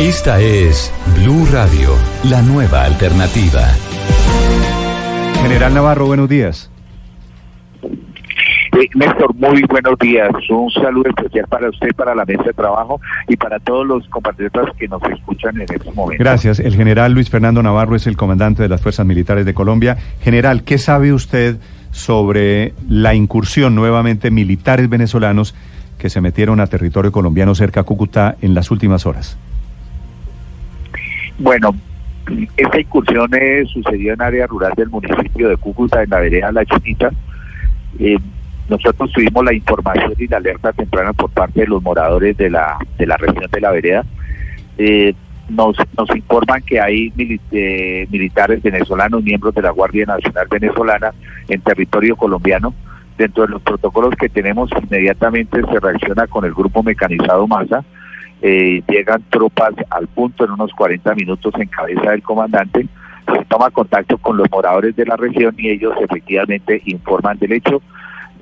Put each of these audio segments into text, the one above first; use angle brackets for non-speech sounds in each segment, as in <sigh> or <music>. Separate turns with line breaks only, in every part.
Esta es Blue Radio, la nueva alternativa.
General Navarro, buenos días.
Eh, Néstor, muy buenos días. Un saludo especial para usted, para la mesa de trabajo y para todos los compatriotas que nos escuchan en este momento.
Gracias. El general Luis Fernando Navarro es el comandante de las Fuerzas Militares de Colombia. General, ¿qué sabe usted sobre la incursión nuevamente militares venezolanos que se metieron a territorio colombiano cerca a Cúcuta en las últimas horas?
Bueno, esta incursión eh, sucedió en área rural del municipio de Cúcuta, en la vereda La Chinita. Eh, nosotros tuvimos la información y la alerta temprana por parte de los moradores de la, de la región de la vereda. Eh, nos, nos informan que hay eh, militares venezolanos, miembros de la Guardia Nacional Venezolana en territorio colombiano. Dentro de los protocolos que tenemos, inmediatamente se reacciona con el grupo mecanizado Masa. Eh, llegan tropas al punto en unos 40 minutos en cabeza del comandante. Se toma contacto con los moradores de la región y ellos efectivamente informan del hecho,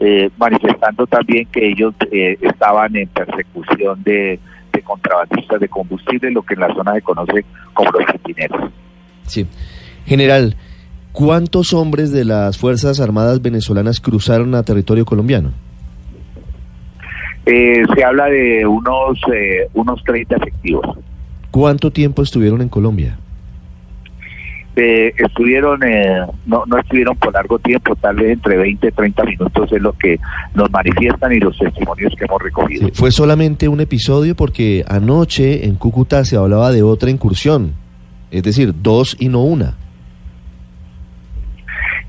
eh, manifestando también que ellos eh, estaban en persecución de, de contrabandistas de combustible, lo que en la zona se conoce como los centinelas.
Sí. General, ¿cuántos hombres de las Fuerzas Armadas venezolanas cruzaron a territorio colombiano?
Eh, se habla de unos, eh, unos 30 efectivos.
¿Cuánto tiempo estuvieron en Colombia?
Eh, estuvieron, eh, no, no estuvieron por largo tiempo, tal vez entre 20 y 30 minutos es lo que nos manifiestan y los testimonios que hemos recogido.
Sí, ¿Fue solamente un episodio? Porque anoche en Cúcuta se hablaba de otra incursión. Es decir, dos y no una.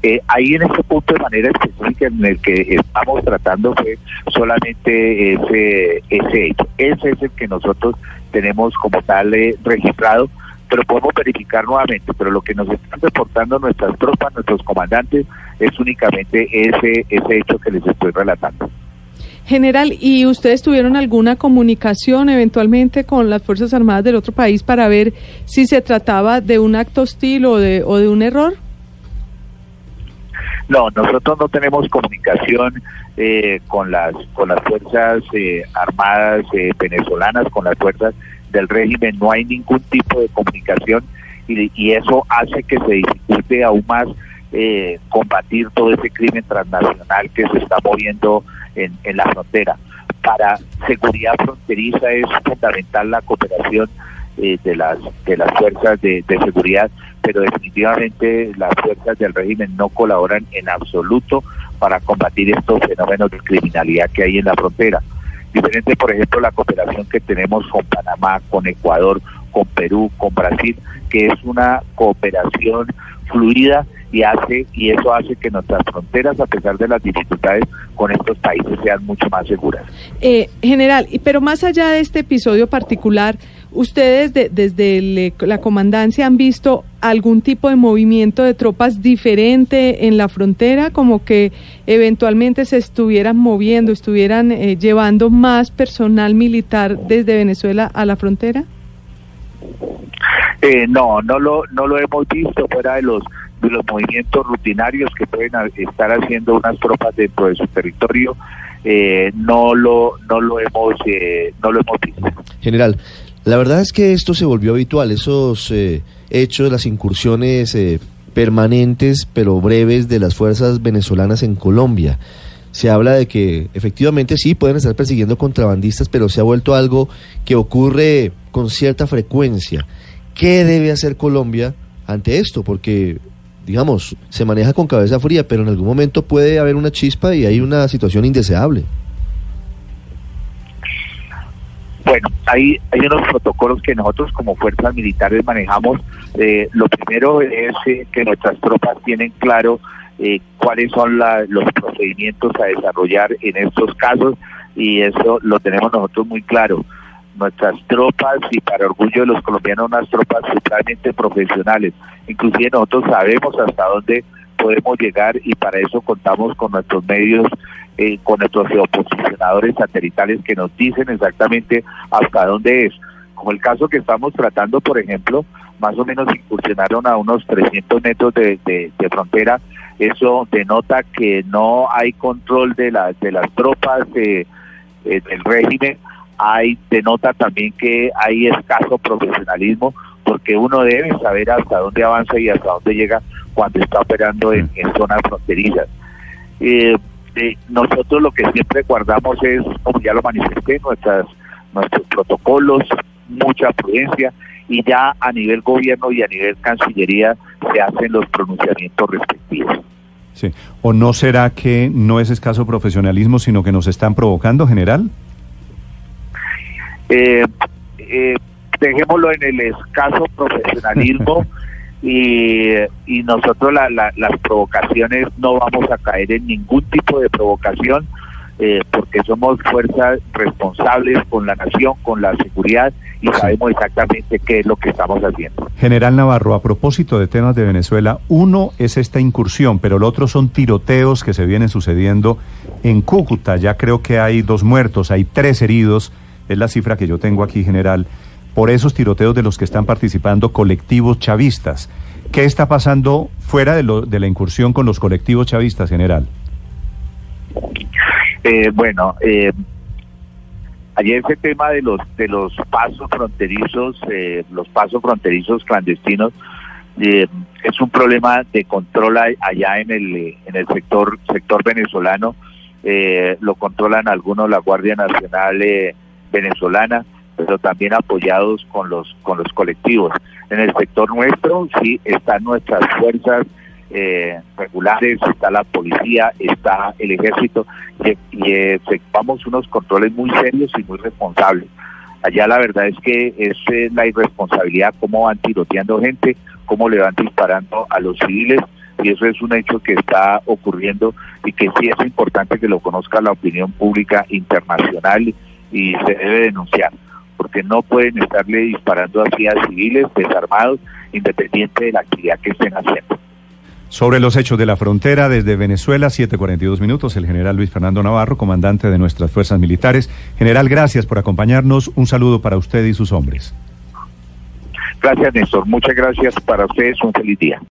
Eh, ahí en este punto de manera específica en el que estamos tratando fue solamente ese, ese hecho. Ese es el que nosotros tenemos como tal eh, registrado, pero podemos verificar nuevamente, pero lo que nos están reportando nuestras tropas, nuestros comandantes, es únicamente ese, ese hecho que les estoy relatando.
General, ¿y ustedes tuvieron alguna comunicación eventualmente con las Fuerzas Armadas del otro país para ver si se trataba de un acto hostil o de, o de un error?
No, nosotros no tenemos comunicación eh, con las con las fuerzas eh, armadas eh, venezolanas, con las fuerzas del régimen. No hay ningún tipo de comunicación y, y eso hace que se dificulte aún más eh, combatir todo ese crimen transnacional que se está moviendo en, en la frontera. Para seguridad fronteriza es fundamental la cooperación eh, de las de las fuerzas de, de seguridad, pero definitivamente las fuerzas del régimen no colaboran en absoluto para combatir estos fenómenos de criminalidad que hay en la frontera. Diferente, por ejemplo, la cooperación que tenemos con Panamá, con Ecuador, con Perú, con Brasil, que es una cooperación fluida y hace y eso hace que nuestras fronteras, a pesar de las dificultades con estos países, sean mucho más seguras.
Eh, general, pero más allá de este episodio particular, ¿ustedes de- desde el, eh, la comandancia han visto algún tipo de movimiento de tropas diferente en la frontera, como que eventualmente se estuvieran moviendo, estuvieran eh, llevando más personal militar desde Venezuela a la frontera?
Eh, no, no lo, no lo hemos visto fuera de los de los movimientos rutinarios que pueden estar haciendo unas tropas dentro de su territorio. Eh, no lo no lo hemos eh, no lo hemos visto.
General, la verdad es que esto se volvió habitual, esos eh, hechos, las incursiones eh, permanentes pero breves de las fuerzas venezolanas en Colombia. Se habla de que efectivamente sí pueden estar persiguiendo contrabandistas, pero se ha vuelto algo que ocurre con cierta frecuencia. ¿Qué debe hacer Colombia ante esto? Porque, digamos, se maneja con cabeza fría, pero en algún momento puede haber una chispa y hay una situación indeseable.
Bueno, hay, hay unos protocolos que nosotros como fuerzas militares manejamos. Eh, lo primero es eh, que nuestras tropas tienen claro eh, cuáles son la- los procedimientos a desarrollar en estos casos y eso lo tenemos nosotros muy claro. nuestras tropas y para orgullo de los colombianos unas tropas totalmente profesionales. Inclusive nosotros sabemos hasta dónde podemos llegar y para eso contamos con nuestros medios, eh, con nuestros oposicionadores satelitales que nos dicen exactamente hasta dónde es. Como el caso que estamos tratando, por ejemplo, más o menos incursionaron a unos 300 metros de, de, frontera. Eso denota que no hay control de, las de las tropas eh, del régimen. Hay denota también que hay escaso profesionalismo porque uno debe saber hasta dónde avanza y hasta dónde llega cuando está operando en, zonas fronterizas. Eh, eh, nosotros lo que siempre guardamos es, como ya lo manifesté, nuestras, nuestros protocolos, mucha prudencia y ya a nivel gobierno y a nivel cancillería se hacen los pronunciamientos respectivos.
Sí. ¿O no será que no es escaso profesionalismo, sino que nos están provocando, general?
Eh, eh, dejémoslo en el escaso profesionalismo <laughs> y, y nosotros las provocaciones no vamos a caer en ningún tipo de provocación eh, porque somos fuerzas responsables con la nación, con la seguridad y sabemos exactamente qué es lo que estamos haciendo.
General Navarro, a propósito de temas de Venezuela, uno es esta incursión, pero el otro son tiroteos que se vienen sucediendo en Cúcuta. Ya creo que hay dos muertos, hay tres heridos, es la cifra que yo tengo aquí, general por esos tiroteos de los que están participando colectivos chavistas. ¿Qué está pasando fuera de, de la incursión con los colectivos chavistas, general?
Eh, bueno, eh, ayer ese tema de los de los pasos fronterizos, eh, los pasos fronterizos clandestinos, eh, es un problema de control allá en el en el sector sector venezolano. lo controlan algunos la Guardia Nacional venezolana pero también apoyados con los con los colectivos. En el sector nuestro sí están nuestras fuerzas eh, regulares, está la policía, está el ejército y, y efectuamos unos controles muy serios y muy responsables. Allá la verdad es que es eh, la irresponsabilidad, cómo van tiroteando gente, cómo le van disparando a los civiles y eso es un hecho que está ocurriendo y que sí es importante que lo conozca la opinión pública internacional y se debe denunciar porque no pueden estarle disparando así a civiles desarmados, independiente de la actividad que estén haciendo.
Sobre los hechos de la frontera desde Venezuela, 7.42 minutos, el general Luis Fernando Navarro, comandante de nuestras fuerzas militares. General, gracias por acompañarnos. Un saludo para usted y sus hombres.
Gracias, Néstor. Muchas gracias para ustedes. Un feliz día.